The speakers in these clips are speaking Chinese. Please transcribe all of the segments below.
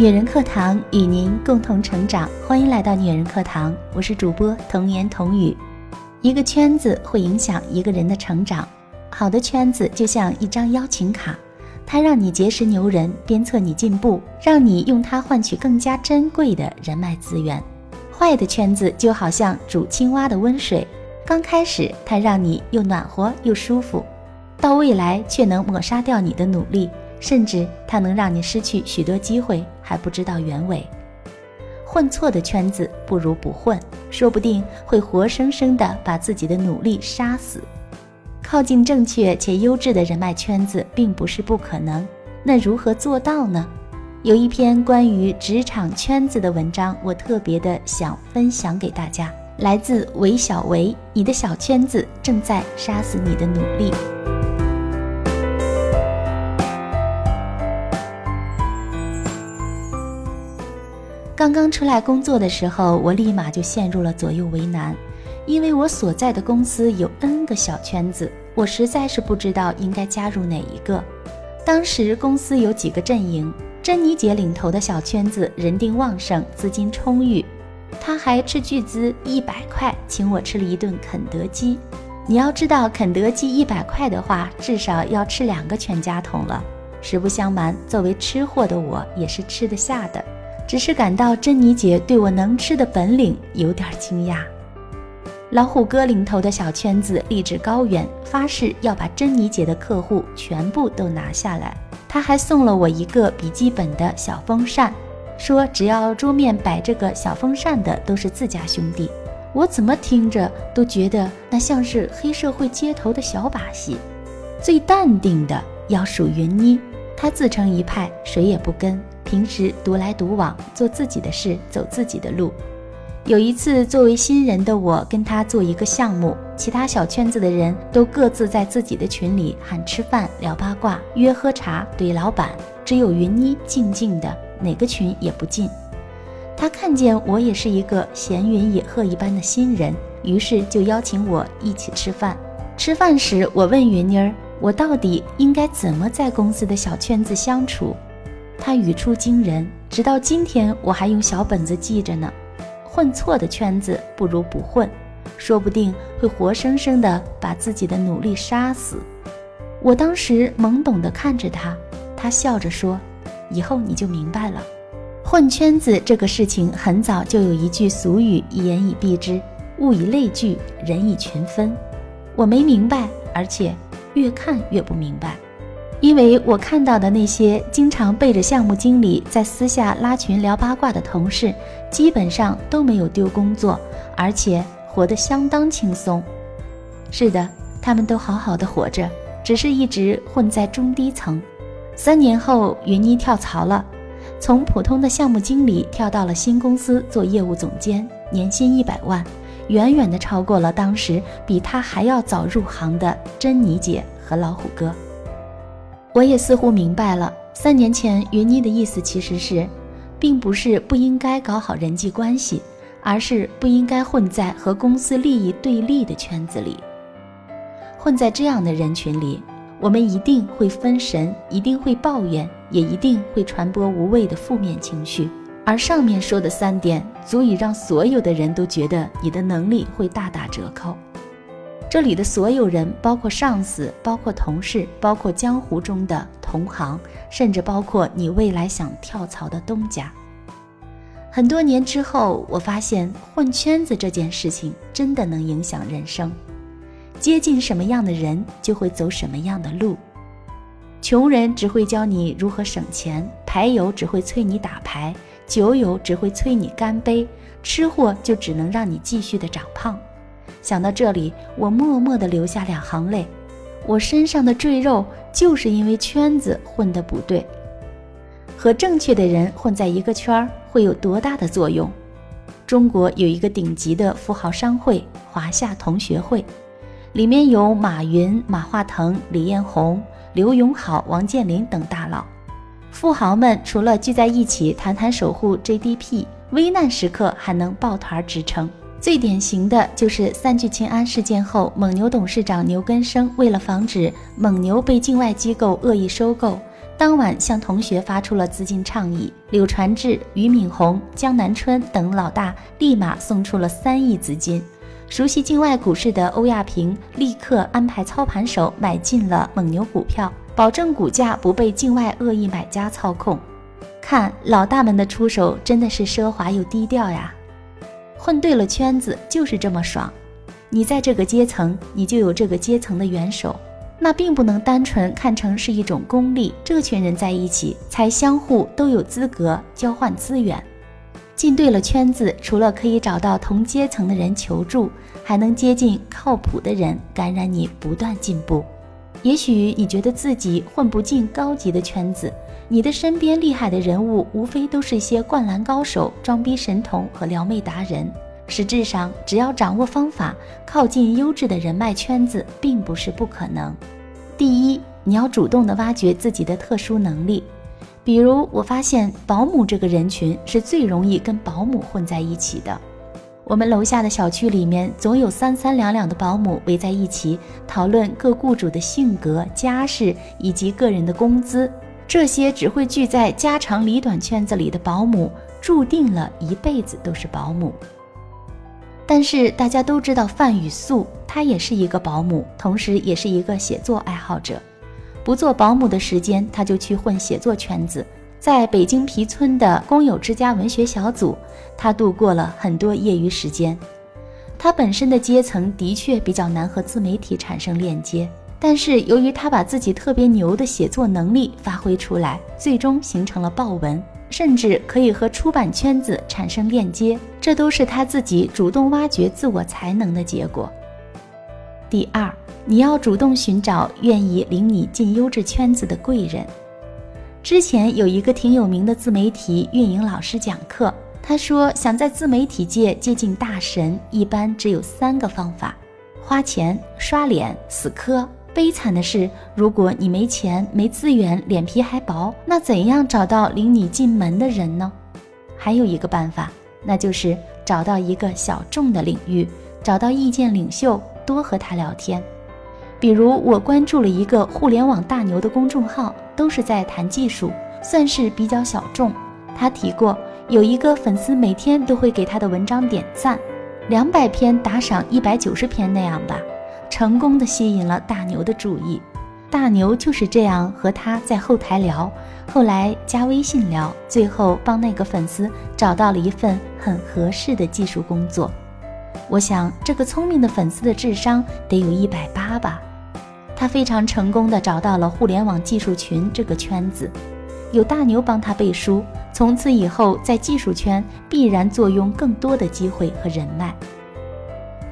女人课堂与您共同成长，欢迎来到女人课堂，我是主播童言童语。一个圈子会影响一个人的成长，好的圈子就像一张邀请卡，它让你结识牛人，鞭策你进步，让你用它换取更加珍贵的人脉资源。坏的圈子就好像煮青蛙的温水，刚开始它让你又暖和又舒服，到未来却能抹杀掉你的努力。甚至它能让你失去许多机会，还不知道原委。混错的圈子不如不混，说不定会活生生的把自己的努力杀死。靠近正确且优质的人脉圈子并不是不可能，那如何做到呢？有一篇关于职场圈子的文章，我特别的想分享给大家，来自韦小维。你的小圈子正在杀死你的努力。刚刚出来工作的时候，我立马就陷入了左右为难，因为我所在的公司有 N 个小圈子，我实在是不知道应该加入哪一个。当时公司有几个阵营，珍妮姐领头的小圈子人丁旺盛，资金充裕，她还斥巨资一百块请我吃了一顿肯德基。你要知道，肯德基一百块的话，至少要吃两个全家桶了。实不相瞒，作为吃货的我，也是吃得下的。只是感到珍妮姐对我能吃的本领有点惊讶。老虎哥领头的小圈子立志高远，发誓要把珍妮姐的客户全部都拿下来。他还送了我一个笔记本的小风扇，说只要桌面摆这个小风扇的都是自家兄弟。我怎么听着都觉得那像是黑社会街头的小把戏。最淡定的要数云妮，她自成一派，谁也不跟。平时独来独往，做自己的事，走自己的路。有一次，作为新人的我跟他做一个项目，其他小圈子的人都各自在自己的群里喊吃饭、聊八卦、约喝茶、怼老板，只有云妮静静的，哪个群也不进。他看见我也是一个闲云野鹤一般的新人，于是就邀请我一起吃饭。吃饭时，我问云妮儿，我到底应该怎么在公司的小圈子相处？他语出惊人，直到今天我还用小本子记着呢。混错的圈子不如不混，说不定会活生生的把自己的努力杀死。我当时懵懂的看着他，他笑着说：“以后你就明白了。混圈子这个事情，很早就有一句俗语一言以蔽之：物以类聚，人以群分。我没明白，而且越看越不明白。”因为我看到的那些经常背着项目经理在私下拉群聊八卦的同事，基本上都没有丢工作，而且活得相当轻松。是的，他们都好好的活着，只是一直混在中低层。三年后，云妮跳槽了，从普通的项目经理跳到了新公司做业务总监，年薪一百万，远远的超过了当时比他还要早入行的珍妮姐和老虎哥。我也似乎明白了，三年前云妮的意思其实是，并不是不应该搞好人际关系，而是不应该混在和公司利益对立的圈子里。混在这样的人群里，我们一定会分神，一定会抱怨，也一定会传播无谓的负面情绪。而上面说的三点，足以让所有的人都觉得你的能力会大打折扣。这里的所有人，包括上司，包括同事，包括江湖中的同行，甚至包括你未来想跳槽的东家。很多年之后，我发现混圈子这件事情真的能影响人生。接近什么样的人，就会走什么样的路。穷人只会教你如何省钱，牌友只会催你打牌，酒友只会催你干杯，吃货就只能让你继续的长胖。想到这里，我默默地流下两行泪。我身上的赘肉，就是因为圈子混得不对。和正确的人混在一个圈儿，会有多大的作用？中国有一个顶级的富豪商会——华夏同学会，里面有马云、马化腾、李彦宏、刘永好、王健林等大佬。富豪们除了聚在一起谈谈守护 GDP，危难时刻还能抱团支撑。最典型的就是三聚氰胺事件后，蒙牛董事长牛根生为了防止蒙牛被境外机构恶意收购，当晚向同学发出了资金倡议，柳传志、俞敏洪、江南春等老大立马送出了三亿资金。熟悉境外股市的欧亚平立刻安排操盘手买进了蒙牛股票，保证股价不被境外恶意买家操控。看老大们的出手，真的是奢华又低调呀！混对了圈子就是这么爽。你在这个阶层，你就有这个阶层的元首，那并不能单纯看成是一种功利。这群人在一起，才相互都有资格交换资源。进对了圈子，除了可以找到同阶层的人求助，还能接近靠谱的人，感染你不断进步。也许你觉得自己混不进高级的圈子，你的身边厉害的人物无非都是一些灌篮高手、装逼神童和撩妹达人。实质上，只要掌握方法，靠近优质的人脉圈子，并不是不可能。第一，你要主动的挖掘自己的特殊能力。比如，我发现保姆这个人群是最容易跟保姆混在一起的。我们楼下的小区里面，总有三三两两的保姆围在一起讨论各雇主的性格、家世以及个人的工资。这些只会聚在家长里短圈子里的保姆，注定了一辈子都是保姆。但是大家都知道范雨素，她也是一个保姆，同时也是一个写作爱好者。不做保姆的时间，他就去混写作圈子。在北京皮村的工友之家文学小组，他度过了很多业余时间。他本身的阶层的确比较难和自媒体产生链接，但是由于他把自己特别牛的写作能力发挥出来，最终形成了爆文，甚至可以和出版圈子产生链接。这都是他自己主动挖掘自我才能的结果。第二。你要主动寻找愿意领你进优质圈子的贵人。之前有一个挺有名的自媒体运营老师讲课，他说想在自媒体界接近大神，一般只有三个方法：花钱、刷脸、死磕。悲惨的是，如果你没钱、没资源、脸皮还薄，那怎样找到领你进门的人呢？还有一个办法，那就是找到一个小众的领域，找到意见领袖，多和他聊天。比如我关注了一个互联网大牛的公众号，都是在谈技术，算是比较小众。他提过有一个粉丝每天都会给他的文章点赞，两百篇打赏一百九十篇那样吧，成功的吸引了大牛的注意。大牛就是这样和他在后台聊，后来加微信聊，最后帮那个粉丝找到了一份很合适的技术工作。我想这个聪明的粉丝的智商得有一百八吧。他非常成功地找到了互联网技术群这个圈子，有大牛帮他背书，从此以后在技术圈必然坐拥更多的机会和人脉。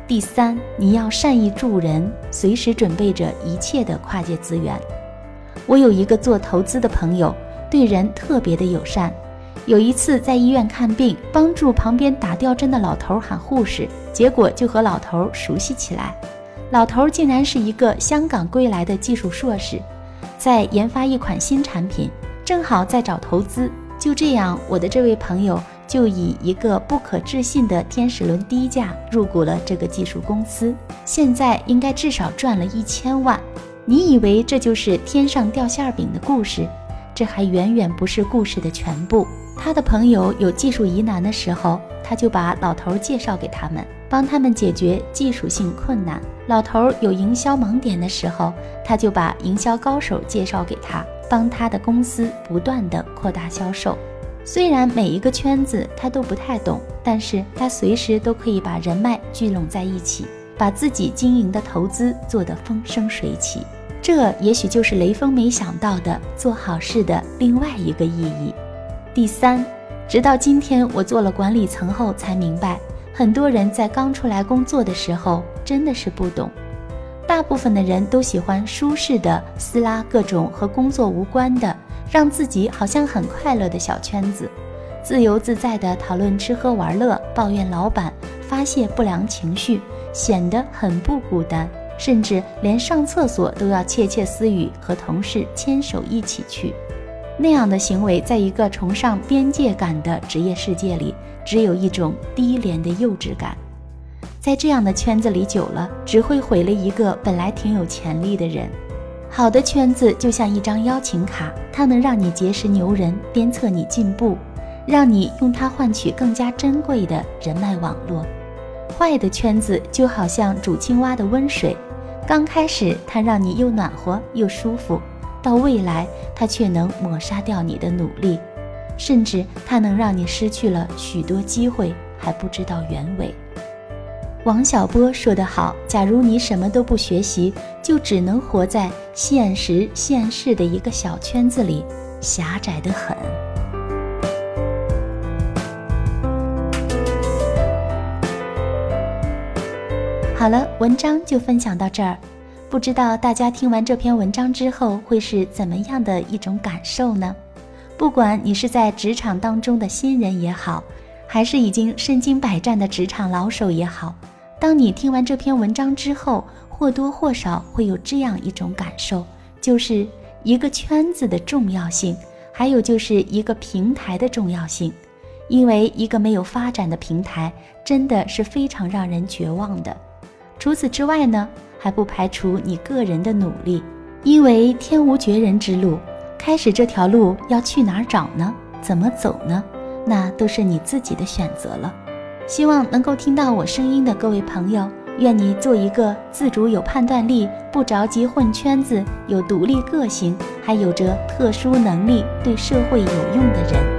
第三，你要善意助人，随时准备着一切的跨界资源。我有一个做投资的朋友，对人特别的友善。有一次在医院看病，帮助旁边打吊针的老头喊护士，结果就和老头熟悉起来。老头竟然是一个香港归来的技术硕士，在研发一款新产品，正好在找投资。就这样，我的这位朋友就以一个不可置信的天使轮低价入股了这个技术公司，现在应该至少赚了一千万。你以为这就是天上掉馅饼的故事？这还远远不是故事的全部。他的朋友有技术疑难的时候，他就把老头介绍给他们，帮他们解决技术性困难。老头有营销盲点的时候，他就把营销高手介绍给他，帮他的公司不断的扩大销售。虽然每一个圈子他都不太懂，但是他随时都可以把人脉聚拢在一起，把自己经营的投资做得风生水起。这也许就是雷锋没想到的做好事的另外一个意义。第三，直到今天我做了管理层后才明白。很多人在刚出来工作的时候真的是不懂，大部分的人都喜欢舒适的撕拉各种和工作无关的，让自己好像很快乐的小圈子，自由自在的讨论吃喝玩乐，抱怨老板，发泄不良情绪，显得很不孤单，甚至连上厕所都要窃窃私语，和同事牵手一起去。那样的行为，在一个崇尚边界感的职业世界里。只有一种低廉的幼稚感，在这样的圈子里久了，只会毁了一个本来挺有潜力的人。好的圈子就像一张邀请卡，它能让你结识牛人，鞭策你进步，让你用它换取更加珍贵的人脉网络。坏的圈子就好像煮青蛙的温水，刚开始它让你又暖和又舒服，到未来它却能抹杀掉你的努力，甚至它能让你失去了许多机会还不知道原委。王小波说得好：“假如你什么都不学习，就只能活在现实现世的一个小圈子里，狭窄的很。”好了，文章就分享到这儿。不知道大家听完这篇文章之后会是怎么样的一种感受呢？不管你是在职场当中的新人也好，还是已经身经百战的职场老手也好。当你听完这篇文章之后，或多或少会有这样一种感受，就是一个圈子的重要性，还有就是一个平台的重要性。因为一个没有发展的平台，真的是非常让人绝望的。除此之外呢，还不排除你个人的努力，因为天无绝人之路，开始这条路要去哪儿找呢？怎么走呢？那都是你自己的选择了。希望能够听到我声音的各位朋友，愿你做一个自主、有判断力、不着急混圈子、有独立个性，还有着特殊能力、对社会有用的人。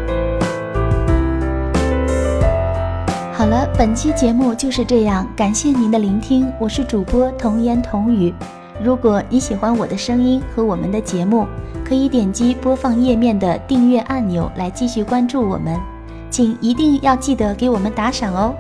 好了，本期节目就是这样，感谢您的聆听，我是主播童言童语。如果你喜欢我的声音和我们的节目，可以点击播放页面的订阅按钮来继续关注我们。请一定要记得给我们打赏哦！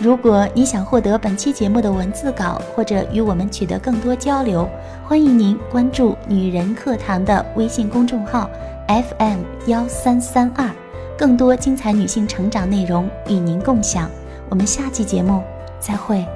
如果你想获得本期节目的文字稿，或者与我们取得更多交流，欢迎您关注“女人课堂”的微信公众号 FM 幺三三二，更多精彩女性成长内容与您共享。我们下期节目再会。